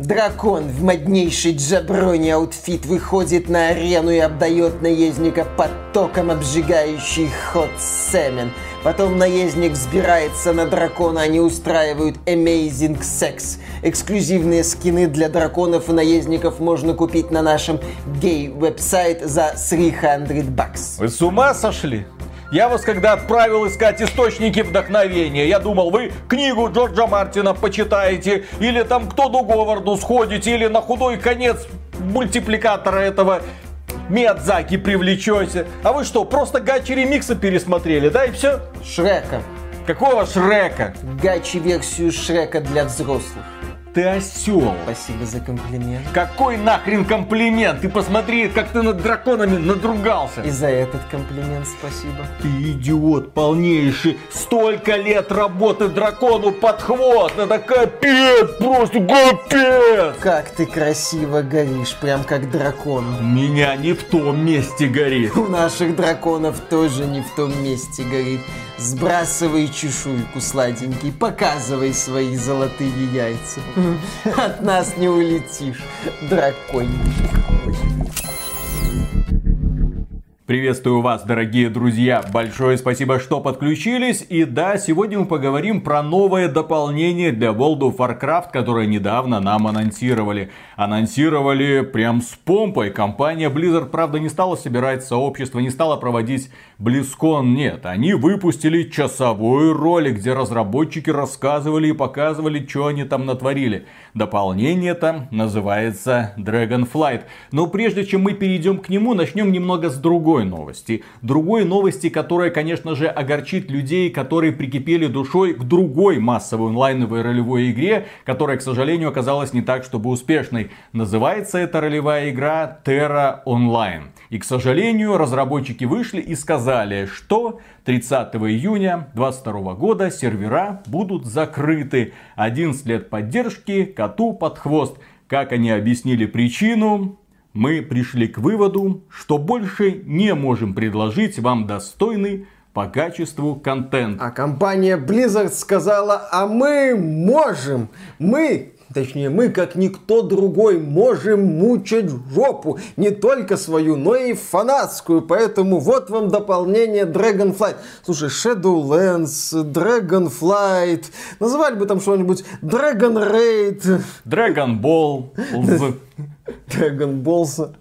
Дракон в моднейшей jabroni outfit выходит на арену и обдает наездника потоком обжигающий hot semen. Потом наездник взбирается на дракона, они устраивают Amazing Sex. Эксклюзивные скины для драконов и наездников можно купить на нашем gay website за 300 bucks. Вы с ума сошли? Я вас когда отправил искать источники вдохновения, я думал, вы книгу Джорджа Мартина почитаете, или там к Тоду Говарду сходите, или на худой конец мультипликатора этого Миядзаки привлечете. А вы что, просто гачи ремикса пересмотрели, да, и все? Шрека. Какого Шрека? Гачи-версию Шрека для взрослых. Ты осел. Спасибо за комплимент. Какой нахрен комплимент? Ты посмотри, как ты над драконами надругался. И за этот комплимент спасибо. Ты идиот полнейший. Столько лет работы дракону под хвост. Это капец, просто капец. Как ты красиво горишь, прям как дракон. У меня не в том месте горит. У наших драконов тоже не в том месте горит. Сбрасывай чешуйку, сладенький, показывай свои золотые яйца. От нас не улетишь, дракончик. Приветствую вас, дорогие друзья. Большое спасибо, что подключились. И да, сегодня мы поговорим про новое дополнение для World of Warcraft, которое недавно нам анонсировали. Анонсировали прям с помпой. Компания Blizzard, правда, не стала собирать сообщество, не стала проводить BlizzCon. Нет, они выпустили часовой ролик, где разработчики рассказывали и показывали, что они там натворили. Дополнение там называется Dragonflight. Но прежде чем мы перейдем к нему, начнем немного с другой другой новости. Другой новости, которая, конечно же, огорчит людей, которые прикипели душой к другой массовой онлайновой ролевой игре, которая, к сожалению, оказалась не так, чтобы успешной. Называется эта ролевая игра Terra Online. И, к сожалению, разработчики вышли и сказали, что 30 июня 2022 года сервера будут закрыты. 11 лет поддержки коту под хвост. Как они объяснили причину, мы пришли к выводу, что больше не можем предложить вам достойный по качеству контент. А компания Blizzard сказала, а мы можем, мы Точнее, мы, как никто другой, можем мучать жопу. Не только свою, но и фанатскую. Поэтому вот вам дополнение Dragonflight. Слушай, Shadowlands, Dragonflight. Называли бы там что-нибудь Dragon Raid. Dragon Ball. Dragon Balls.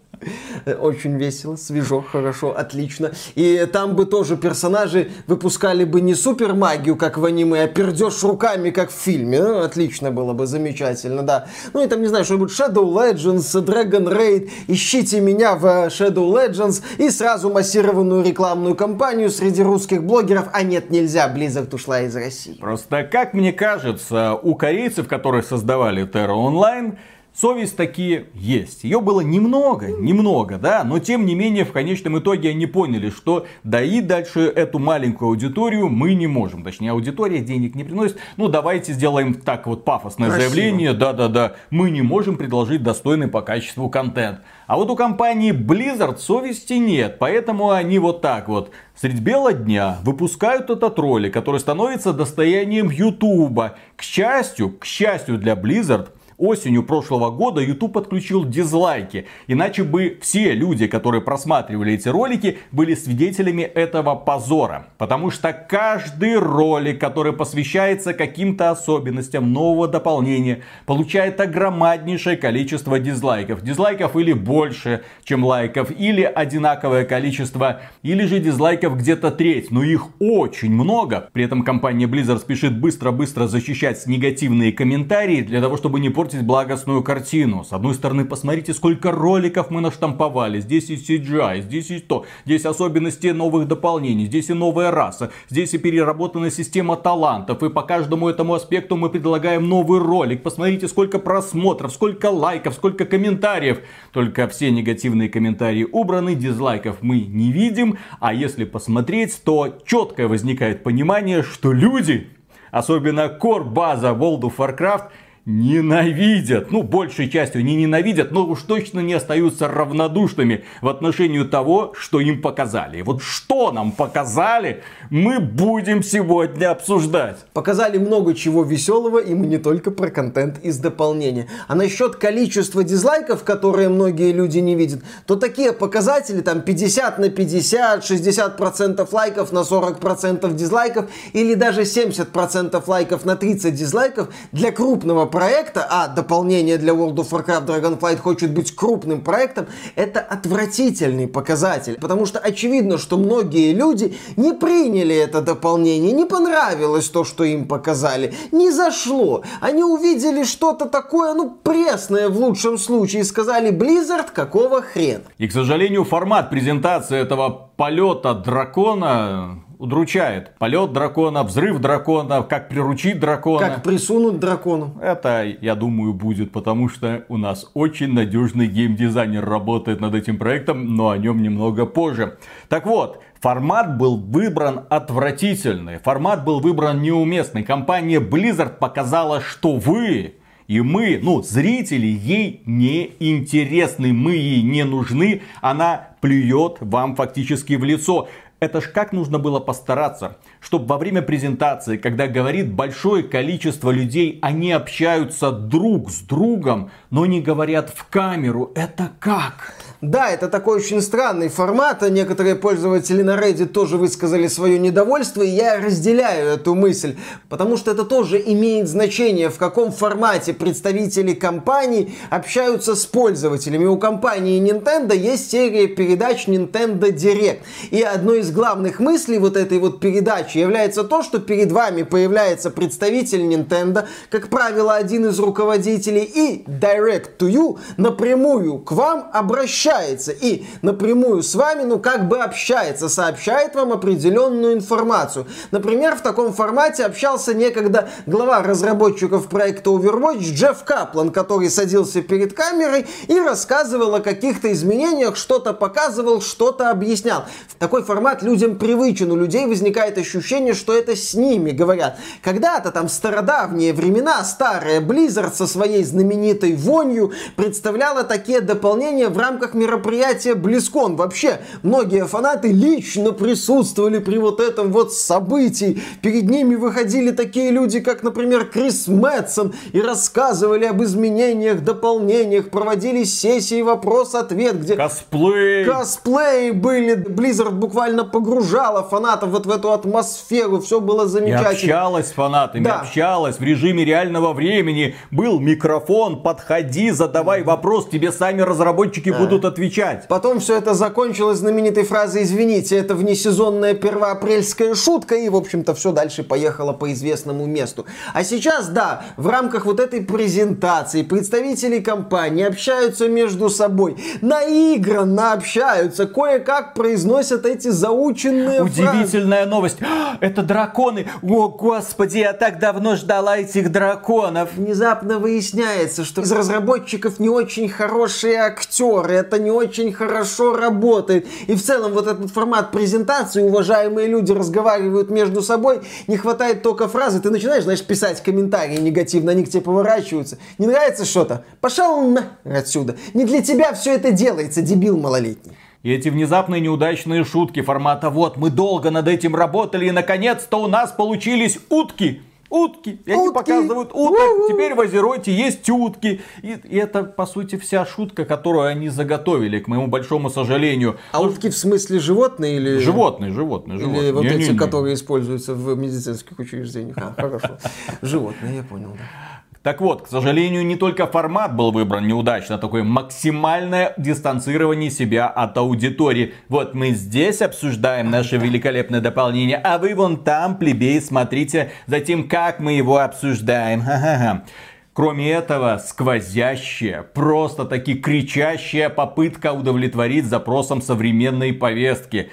Очень весело, свежо, хорошо, отлично. И там бы тоже персонажи выпускали бы не супер магию, как в аниме, а пердеж руками, как в фильме. Ну, отлично было бы, замечательно, да. Ну и там, не знаю, что-нибудь Shadow Legends, Dragon Raid. Ищите меня в Shadow Legends и сразу массированную рекламную кампанию среди русских блогеров. А нет, нельзя, Blizzard ушла из России. Просто, как мне кажется, у корейцев, которые создавали Terra Online, Совесть такие есть. Ее было немного, немного, да, но тем не менее в конечном итоге они поняли, что доить дальше эту маленькую аудиторию мы не можем. Точнее, аудитория денег не приносит. Ну, давайте сделаем так вот пафосное Красиво. заявление. Да-да-да, мы не можем предложить достойный по качеству контент. А вот у компании Blizzard совести нет, поэтому они вот так вот средь бела дня выпускают этот ролик, который становится достоянием Ютуба. К счастью, к счастью для Blizzard, осенью прошлого года YouTube подключил дизлайки. Иначе бы все люди, которые просматривали эти ролики, были свидетелями этого позора. Потому что каждый ролик, который посвящается каким-то особенностям нового дополнения, получает огромнейшее количество дизлайков. Дизлайков или больше, чем лайков, или одинаковое количество, или же дизлайков где-то треть. Но их очень много. При этом компания Blizzard спешит быстро-быстро защищать негативные комментарии для того, чтобы не портить портить благостную картину. С одной стороны, посмотрите, сколько роликов мы наштамповали. Здесь и CGI, здесь и то. Здесь особенности новых дополнений, здесь и новая раса, здесь и переработанная система талантов. И по каждому этому аспекту мы предлагаем новый ролик. Посмотрите, сколько просмотров, сколько лайков, сколько комментариев. Только все негативные комментарии убраны, дизлайков мы не видим. А если посмотреть, то четкое возникает понимание, что люди, особенно core база World of Warcraft, ненавидят. Ну, большей частью не ненавидят, но уж точно не остаются равнодушными в отношении того, что им показали. Вот что нам показали, мы будем сегодня обсуждать. Показали много чего веселого, и мы не только про контент из дополнения. А насчет количества дизлайков, которые многие люди не видят, то такие показатели, там 50 на 50, 60% лайков на 40% дизлайков, или даже 70% лайков на 30 дизлайков, для крупного проекта, а дополнение для World of Warcraft Dragonflight хочет быть крупным проектом, это отвратительный показатель. Потому что очевидно, что многие люди не приняли это дополнение, не понравилось то, что им показали, не зашло. Они увидели что-то такое, ну, пресное в лучшем случае, и сказали, Blizzard, какого хрена? И, к сожалению, формат презентации этого полета дракона удручает. Полет дракона, взрыв дракона, как приручить дракона. Как присунуть дракону. Это, я думаю, будет, потому что у нас очень надежный геймдизайнер работает над этим проектом, но о нем немного позже. Так вот, Формат был выбран отвратительный, формат был выбран неуместный. Компания Blizzard показала, что вы и мы, ну, зрители, ей не интересны, мы ей не нужны, она плюет вам фактически в лицо. Это ж как нужно было постараться, чтобы во время презентации, когда говорит большое количество людей, они общаются друг с другом, но не говорят в камеру. Это как? Да, это такой очень странный формат, а некоторые пользователи на Reddit тоже высказали свое недовольство, и я разделяю эту мысль, потому что это тоже имеет значение, в каком формате представители компаний общаются с пользователями. У компании Nintendo есть серия передач Nintendo Direct, и одной из главных мыслей вот этой вот передачи является то, что перед вами появляется представитель Nintendo, как правило, один из руководителей, и Direct to You напрямую к вам обращается и напрямую с вами, ну как бы общается, сообщает вам определенную информацию. Например, в таком формате общался некогда глава разработчиков проекта Overwatch Джефф Каплан, который садился перед камерой и рассказывал о каких-то изменениях, что-то показывал, что-то объяснял. В такой формат людям привычен, у людей возникает ощущение, что это с ними говорят. Когда-то там стародавние времена, старая Blizzard со своей знаменитой вонью представляла такие дополнения в рамках мероприятие Близкон. Вообще, многие фанаты лично присутствовали при вот этом вот событии. Перед ними выходили такие люди, как, например, Крис Мэтсон, и рассказывали об изменениях, дополнениях, проводили сессии вопрос-ответ, где... Косплей! Косплей были. Blizzard буквально погружала фанатов вот в эту атмосферу, все было замечательно. И общалась с фанатами, да. общалась в режиме реального времени. Был микрофон, подходи, задавай вопрос, тебе сами разработчики да. будут отвечать. Потом все это закончилось знаменитой фразой «Извините, это внесезонная первоапрельская шутка» и, в общем-то, все дальше поехало по известному месту. А сейчас, да, в рамках вот этой презентации представители компании общаются между собой, наигранно общаются, кое-как произносят эти заученные Удивительная фразы. новость. Это драконы! О, господи, я так давно ждала этих драконов! Внезапно выясняется, что из разработчиков не очень хорошие актеры. Это не очень хорошо работает. И в целом вот этот формат презентации, уважаемые люди разговаривают между собой, не хватает только фразы, ты начинаешь, знаешь, писать комментарии негативно, они к тебе поворачиваются. Не нравится что-то? Пошел на отсюда. Не для тебя все это делается, дебил малолетний. И эти внезапные неудачные шутки формата «Вот, мы долго над этим работали, и наконец-то у нас получились утки!» Утки. И утки. они показывают уток. У-у-у. Теперь в Азероте есть утки. И, и это, по сути, вся шутка, которую они заготовили, к моему большому сожалению. А утки в смысле животные или... Животные, животные, животные. Или вот не, эти, не, не. которые используются в медицинских учреждениях. А, хорошо. Животные, я понял, да. Так вот, к сожалению, не только формат был выбран неудачно, такое максимальное дистанцирование себя от аудитории. Вот мы здесь обсуждаем наше великолепное дополнение, а вы вон там, плебей, смотрите за тем, как мы его обсуждаем. Ха-ха-ха. Кроме этого, сквозящая, просто таки кричащая попытка удовлетворить запросам современной повестки.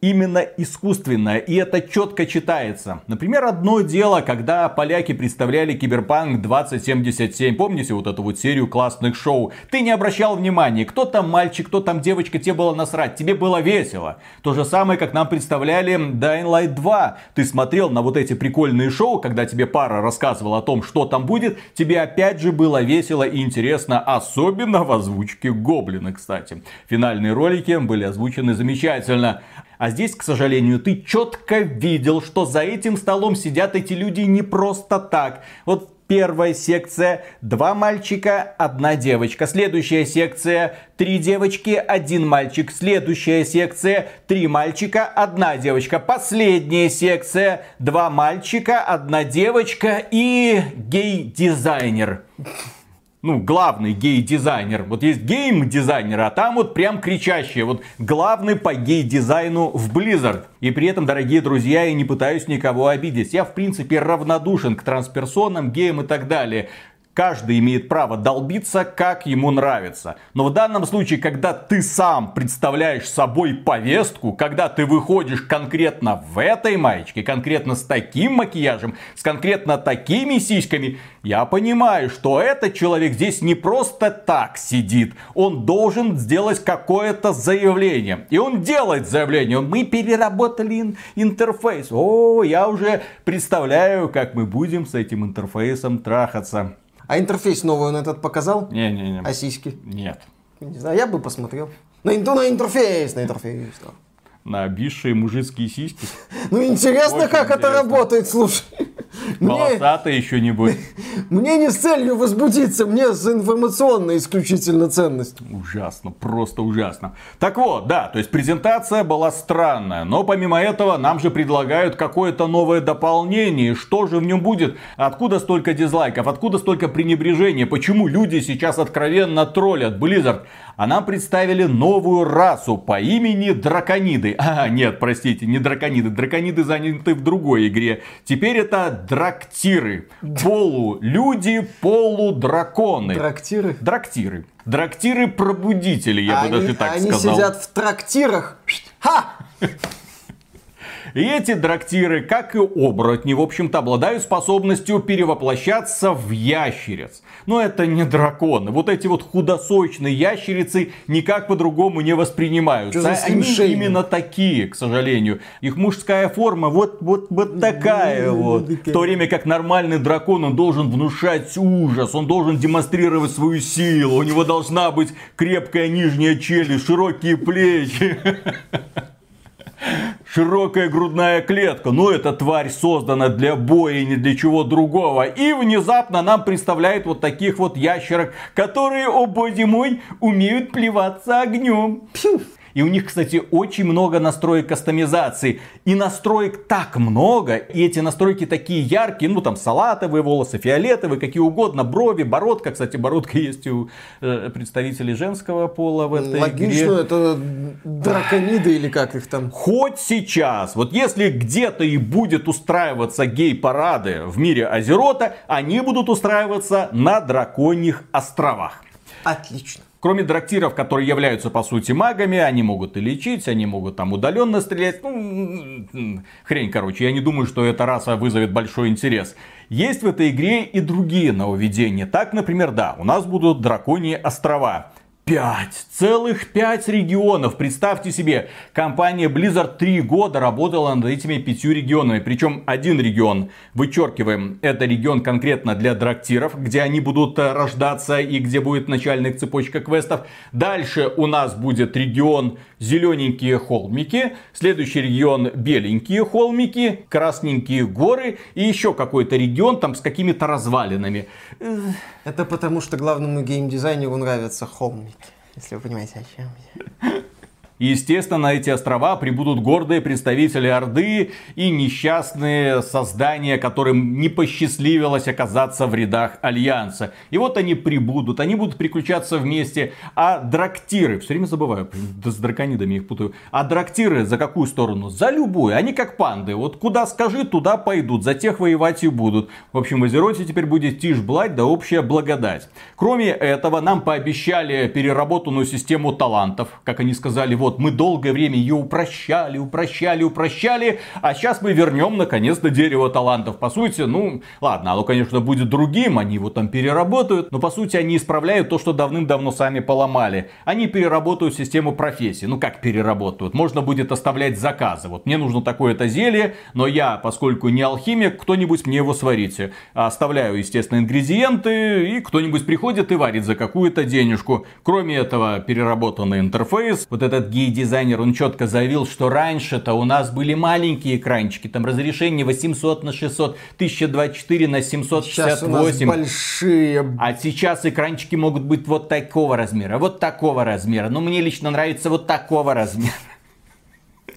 Именно искусственное, и это четко читается. Например, одно дело, когда поляки представляли Киберпанк 2077, помните вот эту вот серию классных шоу? Ты не обращал внимания, кто там мальчик, кто там девочка, тебе было насрать, тебе было весело. То же самое, как нам представляли Dying Light 2. Ты смотрел на вот эти прикольные шоу, когда тебе пара рассказывала о том, что там будет, тебе опять же было весело и интересно, особенно в озвучке Гоблина, кстати. Финальные ролики были озвучены замечательно. А здесь, к сожалению, ты четко видел, что за этим столом сидят эти люди не просто так. Вот Первая секция два мальчика, одна девочка. Следующая секция три девочки, один мальчик. Следующая секция три мальчика, одна девочка. Последняя секция два мальчика, одна девочка и гей-дизайнер ну, главный гей-дизайнер. Вот есть гейм-дизайнер, а там вот прям кричащие. Вот главный по гей-дизайну в Blizzard. И при этом, дорогие друзья, я не пытаюсь никого обидеть. Я, в принципе, равнодушен к трансперсонам, геям и так далее. Каждый имеет право долбиться, как ему нравится. Но в данном случае, когда ты сам представляешь собой повестку, когда ты выходишь конкретно в этой маечке, конкретно с таким макияжем, с конкретно такими сиськами, я понимаю, что этот человек здесь не просто так сидит. Он должен сделать какое-то заявление. И он делает заявление. Мы переработали интерфейс. О, я уже представляю, как мы будем с этим интерфейсом трахаться. А интерфейс новый он этот показал? Не-не-не. А сиськи? Нет. Не знаю, я бы посмотрел. На, на интерфейс, на интерфейс. Да. На обвисшие мужицкие сиськи. Ну интересно, Очень как интересно. это работает, слушай. Волосатый еще не будет. Мне не с целью возбудиться, мне с информационной исключительно ценность. Ужасно, просто ужасно. Так вот, да, то есть презентация была странная, но помимо этого нам же предлагают какое-то новое дополнение. Что же в нем будет? Откуда столько дизлайков? Откуда столько пренебрежения? Почему люди сейчас откровенно троллят Blizzard? а нам представили новую расу по имени Дракониды. А, нет, простите, не Дракониды. Дракониды заняты в другой игре. Теперь это Драктиры. Полулюди, полудраконы. Драктиры? Драктиры. Драктиры-пробудители, я они, бы даже так они сказал. Они сидят в трактирах. Ха! И эти драктиры, как и оборотни, в общем-то, обладают способностью перевоплощаться в ящериц. Но это не драконы. Вот эти вот худосочные ящерицы никак по-другому не воспринимаются. Они именно такие, к сожалению. Их мужская форма вот, вот, вот такая вот. В то время как нормальный дракон, он должен внушать ужас, он должен демонстрировать свою силу, у него должна быть крепкая нижняя челюсть, широкие плечи. широкая грудная клетка. Но эта тварь создана для боя и не для чего другого. И внезапно нам представляют вот таких вот ящерок, которые, о боже мой, умеют плеваться огнем. Пью. И у них, кстати, очень много настроек кастомизации. И настроек так много, и эти настройки такие яркие, ну там салатовые волосы, фиолетовые, какие угодно, брови, бородка. Кстати, бородка есть у э, представителей женского пола в этой Логично, игре. это дракониды или как их там. Хоть сейчас, вот если где-то и будет устраиваться гей-парады в мире Азерота, они будут устраиваться на драконьих островах. Отлично. Кроме драктиров, которые являются по сути магами, они могут и лечить, они могут там удаленно стрелять. Ну, хрень, короче, я не думаю, что эта раса вызовет большой интерес. Есть в этой игре и другие нововведения. Так, например, да, у нас будут драконьи острова. Пять, целых пять регионов. Представьте себе, компания Blizzard три года работала над этими пятью регионами. Причем один регион, вычеркиваем, это регион конкретно для драктиров, где они будут э, рождаться и где будет начальная цепочка квестов. Дальше у нас будет регион зелененькие холмики, следующий регион беленькие холмики, красненькие горы и еще какой-то регион там с какими-то развалинами. Это потому, что главному геймдизайнеру нравятся холмики, если вы понимаете, о чем я. И, естественно, на эти острова прибудут гордые представители Орды и несчастные создания, которым не посчастливилось оказаться в рядах Альянса. И вот они прибудут, они будут приключаться вместе. А драктиры, все время забываю, с драконидами их путаю. А драктиры за какую сторону? За любую. Они как панды. Вот куда скажи, туда пойдут. За тех воевать и будут. В общем, в Азероте теперь будет тишь блать да общая благодать. Кроме этого, нам пообещали переработанную систему талантов. Как они сказали, вот вот мы долгое время ее упрощали, упрощали, упрощали, а сейчас мы вернем наконец-то дерево талантов. По сути, ну, ладно, оно, конечно, будет другим, они его там переработают, но по сути они исправляют то, что давным-давно сами поломали. Они переработают систему профессий. Ну, как переработают? Можно будет оставлять заказы. Вот мне нужно такое-то зелье, но я, поскольку не алхимик, кто-нибудь мне его сварите. Оставляю, естественно, ингредиенты, и кто-нибудь приходит и варит за какую-то денежку. Кроме этого, переработанный интерфейс. Вот этот гей-дизайнер, он четко заявил, что раньше-то у нас были маленькие экранчики, там разрешение 800 на 600, 1024 на 768. Сейчас у нас большие. А сейчас экранчики могут быть вот такого размера, вот такого размера. Но мне лично нравится вот такого размера.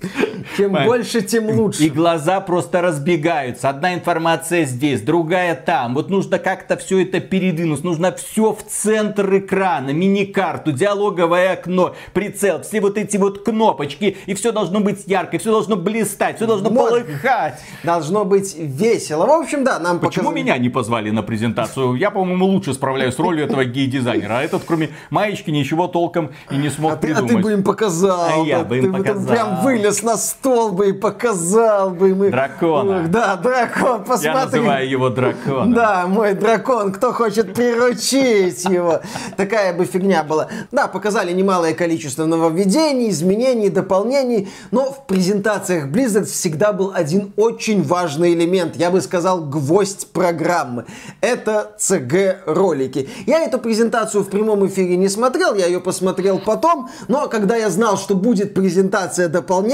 Чем больше, тем лучше. И глаза просто разбегаются. Одна информация здесь, другая там. Вот нужно как-то все это передвинуть. Нужно все в центр экрана. Мини-карту, диалоговое окно, прицел. Все вот эти вот кнопочки. И все должно быть ярко, все должно блистать, все должно вот. полыхать. Должно быть весело. В общем, да, нам Почему показали... меня не позвали на презентацию? Я, по-моему, лучше справляюсь с ролью этого гей-дизайнера. А этот, кроме маечки, ничего толком и не смог а придумать. Ты, а ты бы им показал. А я бы им показал. Прям вылез на стол бы и показал бы. Мы... Дракона. Да, дракон, посмотри. Я называю его драконом. Да, мой дракон, кто хочет приручить его. Такая бы фигня была. Да, показали немалое количество нововведений, изменений, дополнений, но в презентациях Blizzard всегда был один очень важный элемент, я бы сказал, гвоздь программы. Это CG-ролики. Я эту презентацию в прямом эфире не смотрел, я ее посмотрел потом, но когда я знал, что будет презентация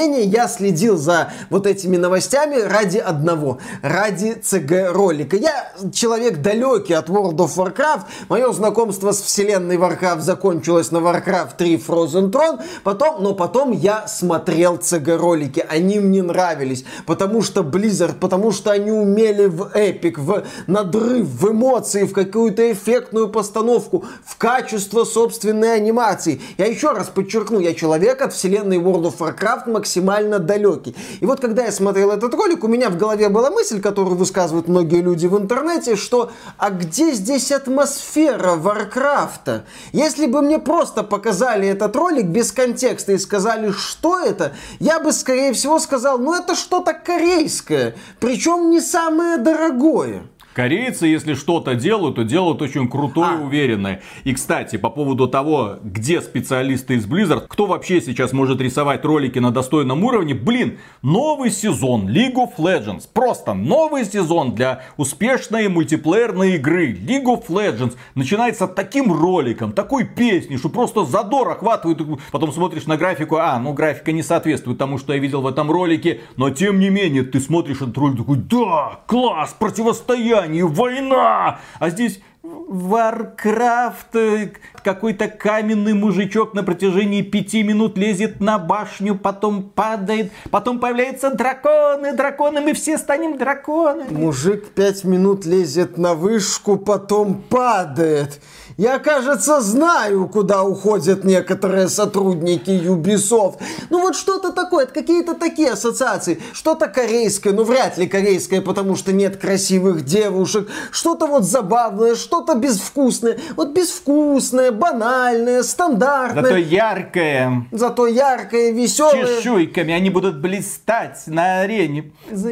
дополнения, я следил за вот этими новостями ради одного, ради CG-ролика. Я человек далекий от World of Warcraft, мое знакомство с вселенной Warcraft закончилось на Warcraft 3 Frozen Throne, потом, но потом я смотрел CG-ролики, они мне нравились, потому что Blizzard, потому что они умели в эпик, в надрыв, в эмоции, в какую-то эффектную постановку, в качество собственной анимации. Я еще раз подчеркну, я человек от вселенной World of Warcraft максимально далекий. И вот когда я смотрел этот ролик, у меня в голове была мысль, которую высказывают многие люди в интернете, что а где здесь атмосфера Варкрафта? Если бы мне просто показали этот ролик без контекста и сказали, что это, я бы, скорее всего, сказал, ну это что-то корейское, причем не самое дорогое. Корейцы, если что-то делают, то делают очень крутое и а. уверенное. И, кстати, по поводу того, где специалисты из Blizzard, кто вообще сейчас может рисовать ролики на достойном уровне, блин, новый сезон League of Legends. Просто новый сезон для успешной мультиплеерной игры League of Legends. Начинается таким роликом, такой песней, что просто задор охватывает. Потом смотришь на графику, а, ну графика не соответствует тому, что я видел в этом ролике. Но тем не менее, ты смотришь этот ролик такой, да, класс, противостояние не война! А здесь Warcraft, э, какой-то каменный мужичок на протяжении пяти минут лезет на башню, потом падает, потом появляются драконы, драконы, мы все станем драконами. Мужик пять минут лезет на вышку, потом падает. Я, кажется, знаю, куда уходят некоторые сотрудники Ubisoft. Ну вот что-то такое, это какие-то такие ассоциации. Что-то корейское, ну вряд ли корейское, потому что нет красивых девушек. Что-то вот забавное, что-то безвкусное. Вот безвкусное, банальное, стандартное. Зато яркое. Зато яркое, веселое. Чешуйками они будут блистать на арене.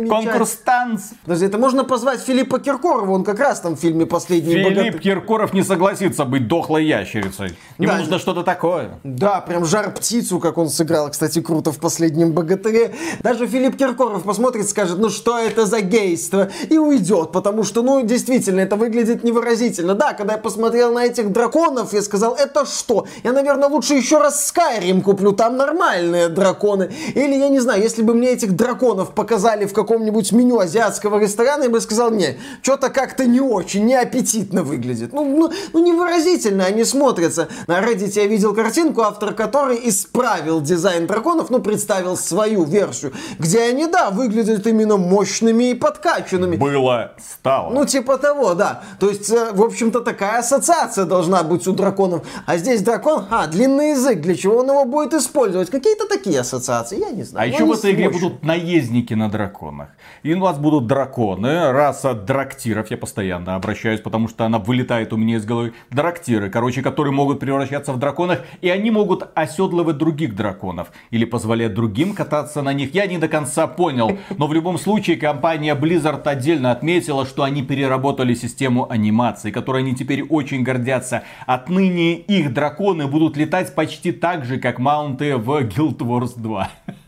Конкурс танцев. Подожди, это можно позвать Филиппа Киркорова, он как раз там в фильме «Последний Филипп богатырь». Киркоров не согласится быть дохлой ящерицей. Ему да, нужно что-то такое. Да, прям жар птицу, как он сыграл, кстати, круто в последнем богатыре. Даже Филипп Киркоров посмотрит, скажет, ну что это за гейство, и уйдет, потому что, ну, действительно, это выглядит невыразительно. Да, когда я посмотрел на этих драконов, я сказал, это что? Я, наверное, лучше еще раз Skyrim куплю, там нормальные драконы. Или, я не знаю, если бы мне этих драконов показали в каком-нибудь меню азиатского ресторана, я бы сказал, не, что-то как-то не очень, не аппетитно выглядит. Ну, ну, ну не выразительно они смотрятся. На Reddit я видел картинку, автор которой исправил дизайн драконов, ну, представил свою версию, где они, да, выглядят именно мощными и подкачанными. Было, стало. Ну, типа того, да. То есть, э, общем-то, такая ассоциация должна быть у драконов. А здесь дракон, а, длинный язык, для чего он его будет использовать? Какие-то такие ассоциации, я не знаю. А еще в этой игре будут наездники на драконах. И у вас будут драконы, раса драктиров, я постоянно обращаюсь, потому что она вылетает у меня из головы. Драктиры, короче, которые могут превращаться в драконах, и они могут оседлывать других драконов. Или позволять другим кататься на них. Я не до конца понял. Но в любом случае компания Blizzard отдельно отметила, что они переработали систему анимации, которой они теперь очень гордятся. Отныне их драконы будут летать почти так же, как маунты в Guild Wars 2.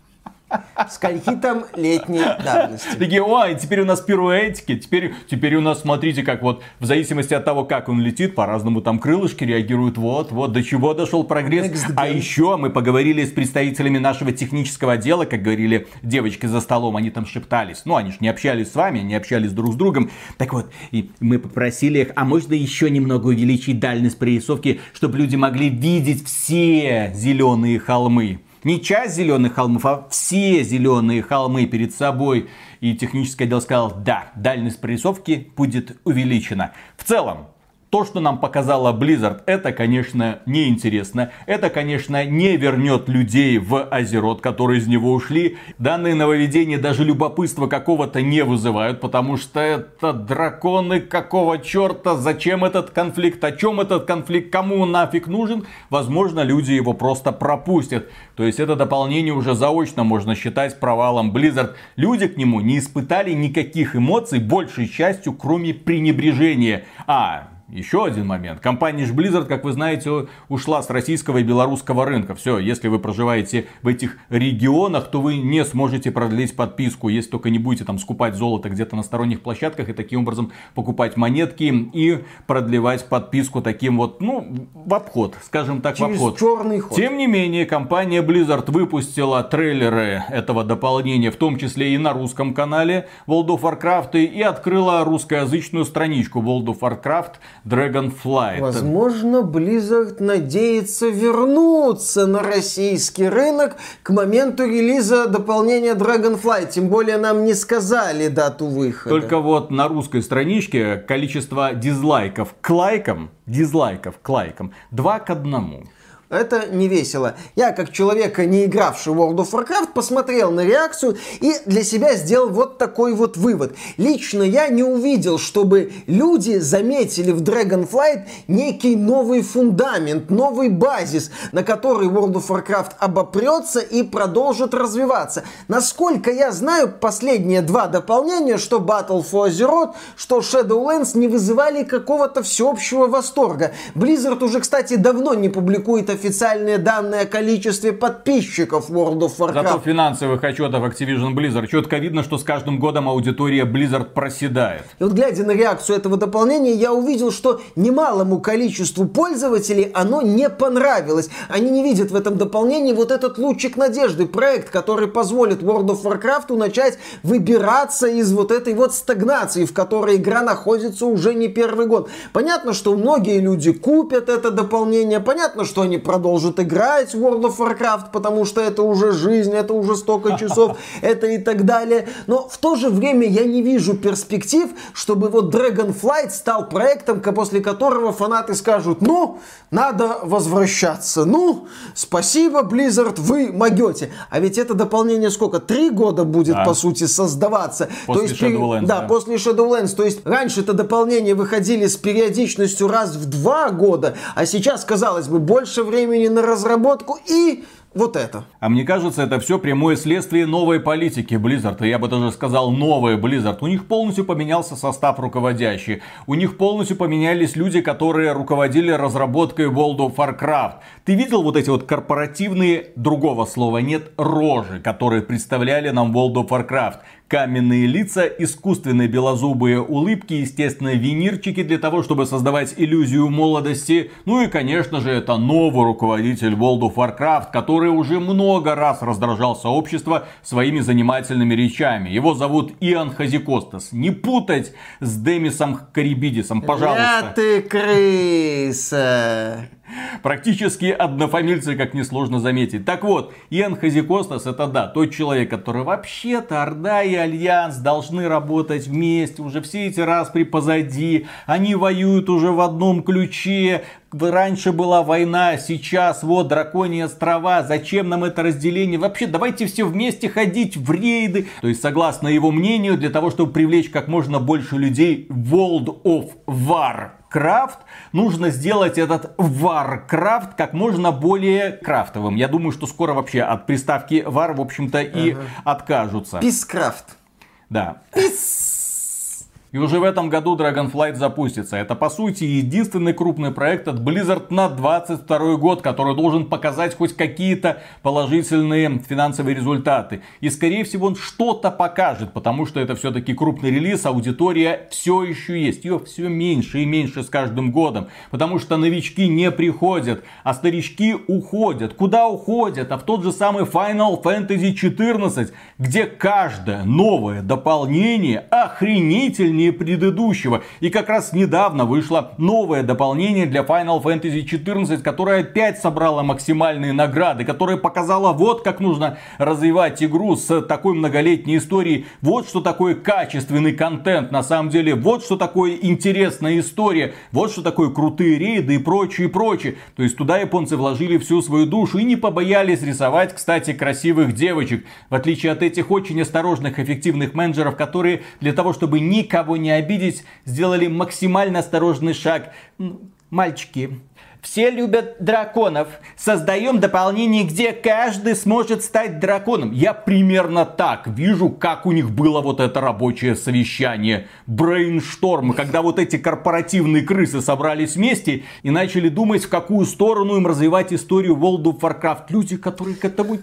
Скольки там летней давности. Такие, ой, теперь у нас пируэтики, теперь, теперь у нас, смотрите, как вот, в зависимости от того, как он летит, по-разному там крылышки реагируют, вот, вот, до чего дошел прогресс. А еще мы поговорили с представителями нашего технического отдела, как говорили девочки за столом, они там шептались. Ну, они же не общались с вами, они общались друг с другом. Так вот, и мы попросили их, а можно еще немного увеличить дальность прорисовки, чтобы люди могли видеть все зеленые холмы не часть зеленых холмов, а все зеленые холмы перед собой. И технический отдел сказал, да, дальность прорисовки будет увеличена. В целом, то, что нам показала Blizzard, это, конечно, неинтересно. Это, конечно, не вернет людей в Азерот, которые из него ушли. Данные нововведения даже любопытства какого-то не вызывают, потому что это драконы какого черта, зачем этот конфликт, о чем этот конфликт, кому он нафиг нужен. Возможно, люди его просто пропустят. То есть это дополнение уже заочно можно считать провалом Blizzard. Люди к нему не испытали никаких эмоций, большей частью, кроме пренебрежения. А, еще один момент. Компания Blizzard, как вы знаете, ушла с российского и белорусского рынка. Все, если вы проживаете в этих регионах, то вы не сможете продлить подписку, если только не будете там скупать золото где-то на сторонних площадках и таким образом покупать монетки и продлевать подписку таким вот, ну, в обход, скажем так, Через в обход. черный ход. Тем не менее, компания Blizzard выпустила трейлеры этого дополнения, в том числе и на русском канале World of Warcraft, и открыла русскоязычную страничку World of Warcraft Dragonflight. Возможно, Blizzard надеется вернуться на российский рынок к моменту релиза дополнения Dragonflight. Тем более нам не сказали дату выхода. Только вот на русской страничке количество дизлайков к лайкам, дизлайков к лайкам 2 к 1. Это не весело. Я, как человек, не игравший в World of Warcraft, посмотрел на реакцию и для себя сделал вот такой вот вывод. Лично я не увидел, чтобы люди заметили в Dragonflight некий новый фундамент, новый базис, на который World of Warcraft обопрется и продолжит развиваться. Насколько я знаю, последние два дополнения, что Battle for Azeroth, что Shadowlands, не вызывали какого-то всеобщего восторга. Blizzard уже, кстати, давно не публикует официальные данные о количестве подписчиков World of Warcraft. Зато финансовых отчетов Activision Blizzard четко видно, что с каждым годом аудитория Blizzard проседает. И вот глядя на реакцию этого дополнения, я увидел, что немалому количеству пользователей оно не понравилось. Они не видят в этом дополнении вот этот лучик надежды, проект, который позволит World of Warcraft начать выбираться из вот этой вот стагнации, в которой игра находится уже не первый год. Понятно, что многие люди купят это дополнение, понятно, что они продолжат играть в World of Warcraft, потому что это уже жизнь, это уже столько часов, это и так далее. Но в то же время я не вижу перспектив, чтобы вот Dragonflight стал проектом, после которого фанаты скажут, ну, надо возвращаться. Ну, спасибо, Blizzard, вы могете. А ведь это дополнение сколько? Три года будет, да. по сути, создаваться. После То есть, Shadowlands. Да, да, после Shadowlands. То есть раньше это дополнение выходили с периодичностью раз в два года, а сейчас, казалось бы, больше времени времени на разработку и вот это. А мне кажется, это все прямое следствие новой политики Blizzard. И я бы даже сказал новая Blizzard. У них полностью поменялся состав руководящий. У них полностью поменялись люди, которые руководили разработкой World of Warcraft. Ты видел вот эти вот корпоративные, другого слова нет, рожи, которые представляли нам World of Warcraft? каменные лица, искусственные белозубые улыбки, естественно, винирчики для того, чтобы создавать иллюзию молодости. Ну и, конечно же, это новый руководитель World of Warcraft, который уже много раз раздражал сообщество своими занимательными речами. Его зовут Иоанн Хазикостас. Не путать с Демисом Карибидисом, пожалуйста. Я ты крыса. Практически однофамильцы, как несложно заметить. Так вот, Иэн Хазикостас это да, тот человек, который вообще-то Орда и Альянс должны работать вместе, уже все эти распри позади, они воюют уже в одном ключе, раньше была война, сейчас вот драконьи острова, зачем нам это разделение? Вообще, давайте все вместе ходить в рейды. То есть, согласно его мнению, для того, чтобы привлечь как можно больше людей World of Warcraft, нужно сделать этот Warcraft как можно более крафтовым. Я думаю, что скоро вообще от приставки War, в общем-то, и ага. откажутся. Пискрафт. Да. Пис и уже в этом году Dragonflight запустится. Это по сути единственный крупный проект от Blizzard на 22 год, который должен показать хоть какие-то положительные финансовые результаты. И скорее всего он что-то покажет, потому что это все-таки крупный релиз, аудитория все еще есть. Ее все меньше и меньше с каждым годом. Потому что новички не приходят, а старички уходят. Куда уходят? А в тот же самый Final Fantasy 14, где каждое новое дополнение охренительнее дополнение предыдущего. И как раз недавно вышло новое дополнение для Final Fantasy XIV, которое опять собрало максимальные награды, которое показало вот как нужно развивать игру с такой многолетней историей. Вот что такое качественный контент на самом деле. Вот что такое интересная история. Вот что такое крутые рейды и прочее, и прочее. То есть туда японцы вложили всю свою душу и не побоялись рисовать, кстати, красивых девочек. В отличие от этих очень осторожных, эффективных менеджеров, которые для того, чтобы никого не обидеть, сделали максимально осторожный шаг. Мальчики, все любят драконов. Создаем дополнение, где каждый сможет стать драконом. Я примерно так вижу, как у них было вот это рабочее совещание. Брейншторм, когда вот эти корпоративные крысы собрались вместе и начали думать, в какую сторону им развивать историю World of Warcraft. Люди, которые к этому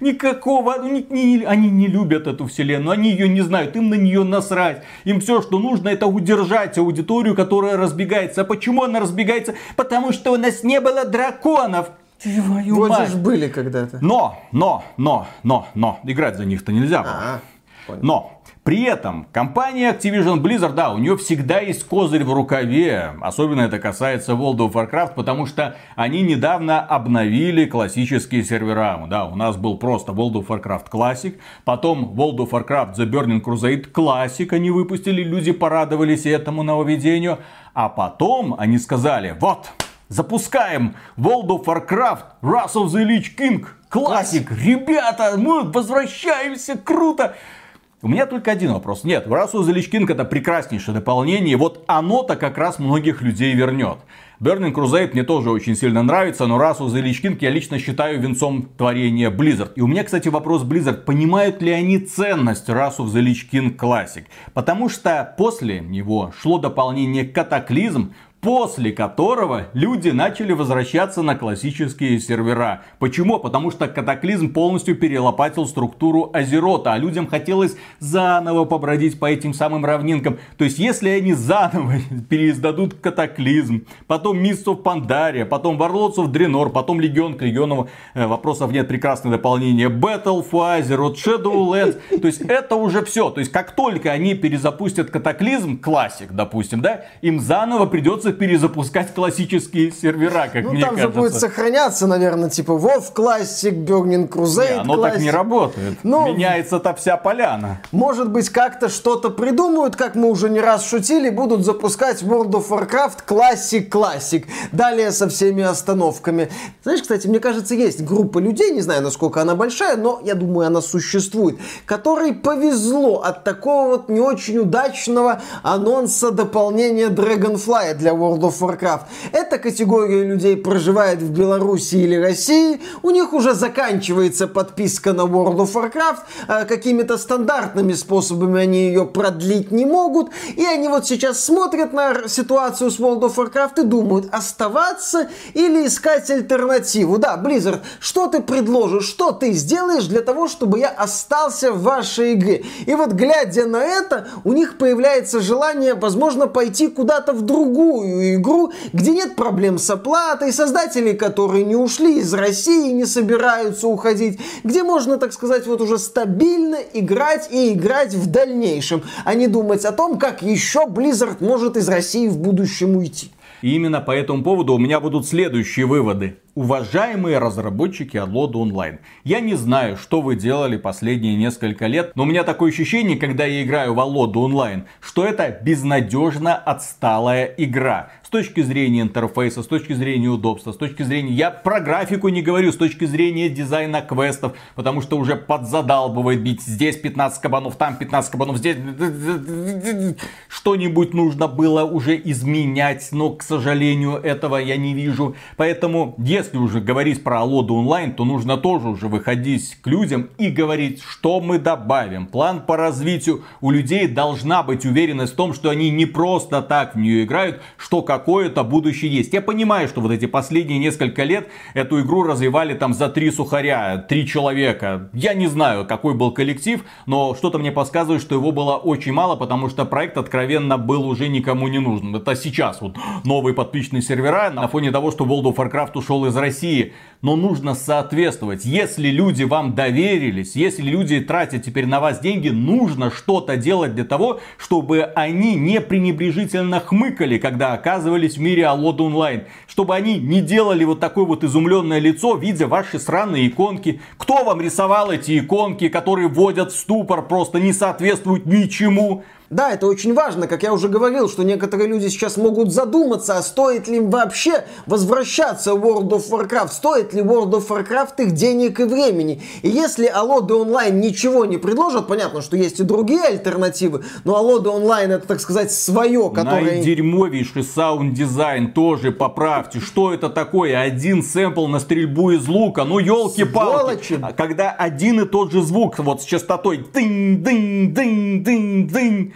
никакого, они не любят эту вселенную, они ее не знают, им на нее насрать. Им все, что нужно, это удержать аудиторию, которая разбегается. А почему она разбегается? потому что у нас не было драконов. Твою Вроде мать. же были когда-то. Но, но, но, но, но, играть за них-то нельзя было. А-а, но, при этом компания Activision Blizzard, да, у нее всегда есть козырь в рукаве. Особенно это касается World of Warcraft, потому что они недавно обновили классические сервера. Да, у нас был просто World of Warcraft Classic, потом World of Warcraft The Burning Crusade Classic они выпустили, люди порадовались этому нововведению. А потом они сказали, вот, запускаем World of Warcraft Wrath of the Lich King Classic. Ребята, мы возвращаемся, круто. У меня только один вопрос. Нет, Врасу Заличкинг это прекраснейшее дополнение. Вот оно-то как раз многих людей вернет. Burning Crusade мне тоже очень сильно нравится, но расу King я лично считаю венцом творения Blizzard. И у меня, кстати, вопрос Blizzard, понимают ли они ценность расу Lich King Classic? Потому что после него шло дополнение Катаклизм, после которого люди начали возвращаться на классические сервера. Почему? Потому что катаклизм полностью перелопатил структуру Азерота, а людям хотелось заново побродить по этим самым равнинкам. То есть, если они заново переиздадут катаклизм, потом of Pandaria, потом of Draenor, потом Легион к Легиону, э, вопросов нет, прекрасное дополнение, Battle for Azeroth, Shadowlands, то есть это уже все. То есть, как только они перезапустят катаклизм, классик, допустим, да, им заново придется перезапускать классические сервера, как ну, мне там кажется. же будет сохраняться, наверное, типа WoW Classic, Burning Crusade не, оно Classic. так не работает. Ну, Меняется-то вся поляна. Может быть, как-то что-то придумают, как мы уже не раз шутили, будут запускать World of Warcraft Classic Classic. Далее со всеми остановками. Знаешь, кстати, мне кажется, есть группа людей, не знаю, насколько она большая, но я думаю, она существует, которой повезло от такого вот не очень удачного анонса дополнения Dragonfly для World of Warcraft. Эта категория людей проживает в Беларуси или России, у них уже заканчивается подписка на World of Warcraft, а какими-то стандартными способами они ее продлить не могут, и они вот сейчас смотрят на ситуацию с World of Warcraft и думают, оставаться или искать альтернативу. Да, Blizzard, что ты предложишь, что ты сделаешь для того, чтобы я остался в вашей игре? И вот глядя на это, у них появляется желание, возможно, пойти куда-то в другую новую игру, где нет проблем с оплатой, создателей, которые не ушли из России не собираются уходить, где можно, так сказать, вот уже стабильно играть и играть в дальнейшем, а не думать о том, как еще Blizzard может из России в будущем уйти. И именно по этому поводу у меня будут следующие выводы. Уважаемые разработчики Алода Онлайн, я не знаю, что вы делали последние несколько лет, но у меня такое ощущение, когда я играю в Алоду Онлайн, что это безнадежно отсталая игра. С точки зрения интерфейса, с точки зрения удобства, с точки зрения... Я про графику не говорю, с точки зрения дизайна квестов, потому что уже подзадалбывает бить здесь 15 кабанов, там 15 кабанов, здесь... Что-нибудь нужно было уже изменять, но, к сожалению, этого я не вижу. Поэтому, если если уже говорить про Алоду онлайн, то нужно тоже уже выходить к людям и говорить, что мы добавим. План по развитию. У людей должна быть уверенность в том, что они не просто так в нее играют, что какое-то будущее есть. Я понимаю, что вот эти последние несколько лет эту игру развивали там за три сухаря, три человека. Я не знаю, какой был коллектив, но что-то мне подсказывает, что его было очень мало, потому что проект откровенно был уже никому не нужен. Это сейчас вот новые подписчные сервера на фоне того, что World of Warcraft ушел из России, но нужно соответствовать. Если люди вам доверились, если люди тратят теперь на вас деньги, нужно что-то делать для того, чтобы они не пренебрежительно хмыкали, когда оказывались в мире Алода онлайн. Чтобы они не делали вот такое вот изумленное лицо, видя ваши странные иконки. Кто вам рисовал эти иконки, которые вводят в ступор, просто не соответствуют ничему? Да, это очень важно, как я уже говорил, что некоторые люди сейчас могут задуматься, а стоит ли им вообще возвращаться в World of Warcraft, стоит ли World of Warcraft их денег и времени. И если Алоды онлайн ничего не предложат, понятно, что есть и другие альтернативы, но Алоды онлайн это, так сказать, свое, которое... Найдерьмовейший саунд-дизайн тоже поправьте. Что это такое? Один сэмпл на стрельбу из лука, ну елки-палки. Когда один и тот же звук, вот с частотой дынь-дынь-дынь-дынь-дынь,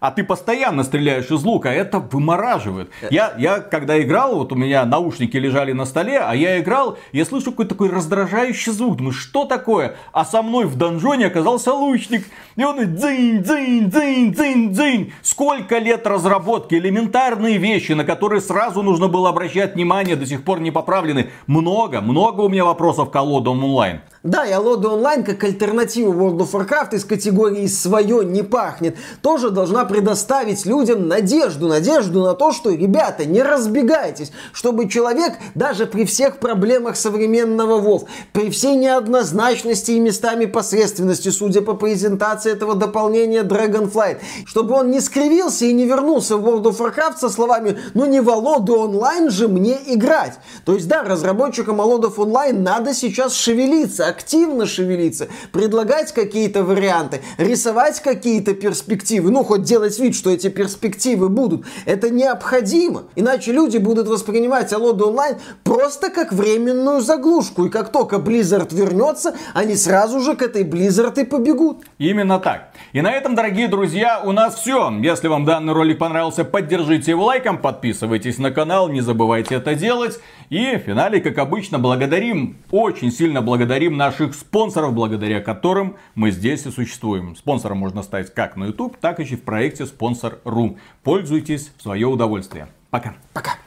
а ты постоянно стреляешь из лука, это вымораживает. Я, я когда играл, вот у меня наушники лежали на столе, а я играл, я слышу какой-то такой раздражающий звук. Думаю, что такое? А со мной в донжоне оказался лучник. И он дзынь, дзынь, дзынь, дзынь, дзынь. Сколько лет разработки, элементарные вещи, на которые сразу нужно было обращать внимание, до сих пор не поправлены. Много, много у меня вопросов к колодам онлайн. Да, и Алода онлайн как альтернатива World of Warcraft из категории «свое не пахнет» тоже должна предоставить людям надежду, надежду на то, что, ребята, не разбегайтесь, чтобы человек даже при всех проблемах современного WoW, при всей неоднозначности и местами посредственности, судя по презентации этого дополнения Dragonflight, чтобы он не скривился и не вернулся в World of Warcraft со словами «ну не в Алоду онлайн же мне играть». То есть да, разработчикам Алодов онлайн надо сейчас шевелиться, активно шевелиться, предлагать какие-то варианты, рисовать какие-то перспективы, ну, хоть делать вид, что эти перспективы будут. Это необходимо. Иначе люди будут воспринимать Алоду онлайн просто как временную заглушку. И как только Blizzard вернется, они сразу же к этой Blizzard и побегут. Именно так. И на этом, дорогие друзья, у нас все. Если вам данный ролик понравился, поддержите его лайком, подписывайтесь на канал, не забывайте это делать. И в финале, как обычно, благодарим, очень сильно благодарим наших спонсоров, благодаря которым мы здесь и существуем. Спонсором можно стать как на YouTube, так и в проекте Спонсор.ру. Пользуйтесь в свое удовольствие. Пока. Пока.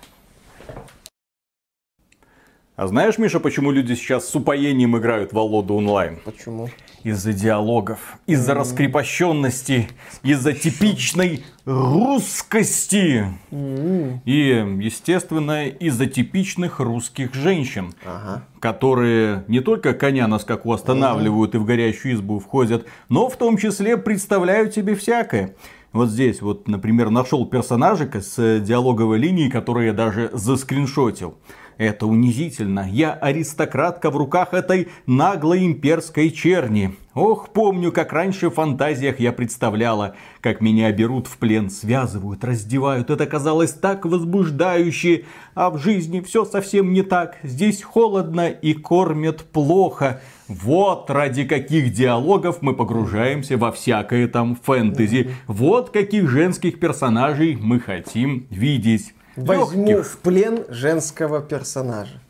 А знаешь, Миша, почему люди сейчас с упоением играют в Алоду онлайн? Почему? Из-за диалогов, из-за mm. раскрепощенности, из-за типичной русскости. Mm. И, естественно, из-за типичных русских женщин, ага. которые не только коня на скаку останавливают mm. и в горящую избу входят, но в том числе представляют себе всякое. Вот здесь вот, например, нашел персонажика с диалоговой линией, который я даже заскриншотил. Это унизительно. Я аристократка в руках этой наглой имперской черни. Ох, помню, как раньше в фантазиях я представляла, как меня берут в плен, связывают, раздевают. Это казалось так возбуждающе. А в жизни все совсем не так. Здесь холодно и кормят плохо. Вот ради каких диалогов мы погружаемся во всякое там фэнтези. Вот каких женских персонажей мы хотим видеть. Возьму в плен женского персонажа.